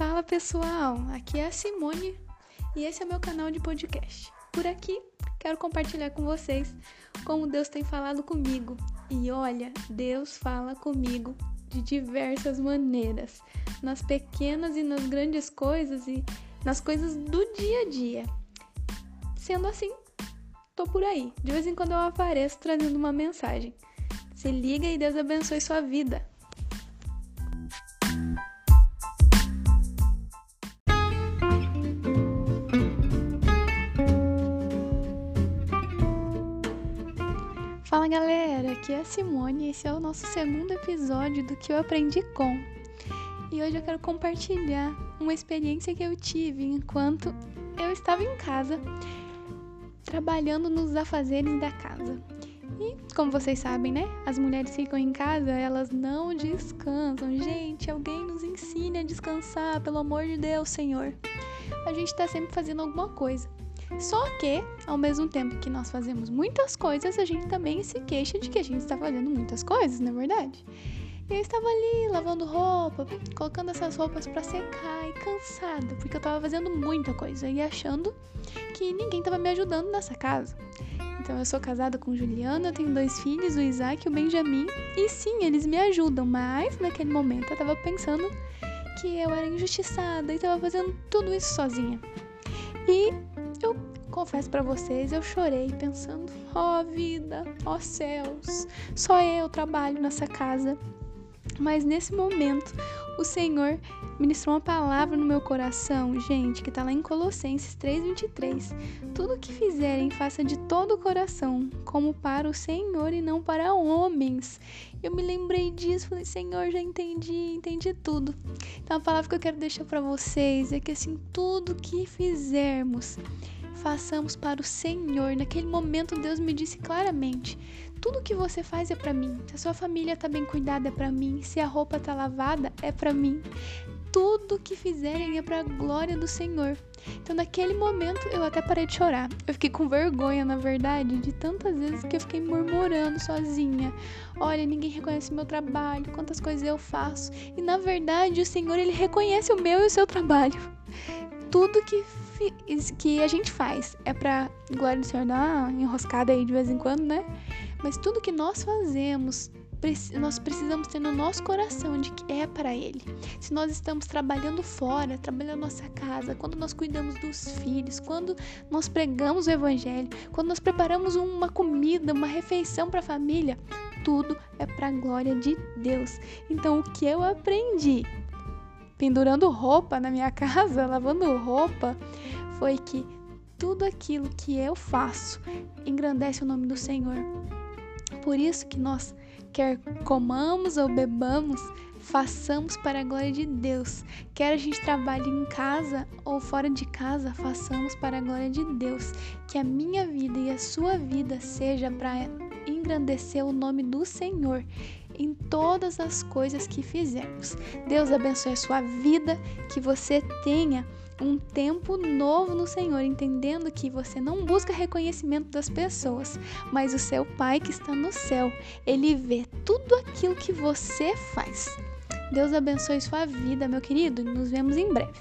Fala pessoal, aqui é a Simone e esse é meu canal de podcast. Por aqui quero compartilhar com vocês como Deus tem falado comigo. E olha, Deus fala comigo de diversas maneiras, nas pequenas e nas grandes coisas e nas coisas do dia a dia. Sendo assim, tô por aí. De vez em quando eu apareço trazendo uma mensagem. Se liga e Deus abençoe sua vida. Fala galera, aqui é a Simone e esse é o nosso segundo episódio do que eu aprendi com. E hoje eu quero compartilhar uma experiência que eu tive enquanto eu estava em casa, trabalhando nos afazeres da casa. E como vocês sabem, né? As mulheres ficam em casa, elas não descansam. Gente, alguém nos ensine a descansar, pelo amor de Deus, Senhor. A gente tá sempre fazendo alguma coisa. Só que, ao mesmo tempo que nós fazemos muitas coisas, a gente também se queixa de que a gente está fazendo muitas coisas, não é verdade? Eu estava ali lavando roupa, colocando essas roupas para secar e cansada, porque eu estava fazendo muita coisa e achando que ninguém estava me ajudando nessa casa. Então eu sou casada com Juliana, eu tenho dois filhos, o Isaac e o Benjamin, e sim, eles me ajudam, mas naquele momento eu estava pensando que eu era injustiçada e estava fazendo tudo isso sozinha. E confesso para vocês, eu chorei pensando: ó oh, vida, ó oh, céus, só eu trabalho nessa casa. Mas nesse momento, o Senhor ministrou uma palavra no meu coração, gente, que está lá em Colossenses 3:23. Tudo que fizerem, faça de todo o coração, como para o Senhor e não para homens. Eu me lembrei disso, falei: "Senhor, já entendi, entendi tudo". Então a palavra que eu quero deixar para vocês é que assim, tudo que fizermos, façamos para o Senhor. Naquele momento Deus me disse claramente: tudo que você faz é para mim. Se a sua família tá bem cuidada é para mim, se a roupa tá lavada é para mim. Tudo que fizerem é para a glória do Senhor. Então, naquele momento, eu até parei de chorar. Eu fiquei com vergonha, na verdade, de tantas vezes que eu fiquei murmurando sozinha. Olha, ninguém reconhece meu trabalho, quantas coisas eu faço. E na verdade, o Senhor, ele reconhece o meu e o seu trabalho. Tudo que que a gente faz é pra glória do Senhor dar uma enroscada aí de vez em quando, né? Mas tudo que nós fazemos, nós precisamos ter no nosso coração de que é para Ele. Se nós estamos trabalhando fora, trabalhando nossa casa, quando nós cuidamos dos filhos, quando nós pregamos o Evangelho, quando nós preparamos uma comida, uma refeição para a família, tudo é para a glória de Deus. Então, o que eu aprendi pendurando roupa na minha casa, lavando roupa, foi que tudo aquilo que eu faço engrandece o nome do Senhor. Por isso que nós, quer comamos ou bebamos, façamos para a glória de Deus. Quer a gente trabalhe em casa ou fora de casa, façamos para a glória de Deus. Que a minha vida e a sua vida seja para engrandecer o nome do Senhor em todas as coisas que fizermos. Deus abençoe a sua vida, que você tenha um tempo novo no Senhor, entendendo que você não busca reconhecimento das pessoas, mas o seu Pai que está no céu, ele vê tudo aquilo que você faz. Deus abençoe sua vida, meu querido, e nos vemos em breve.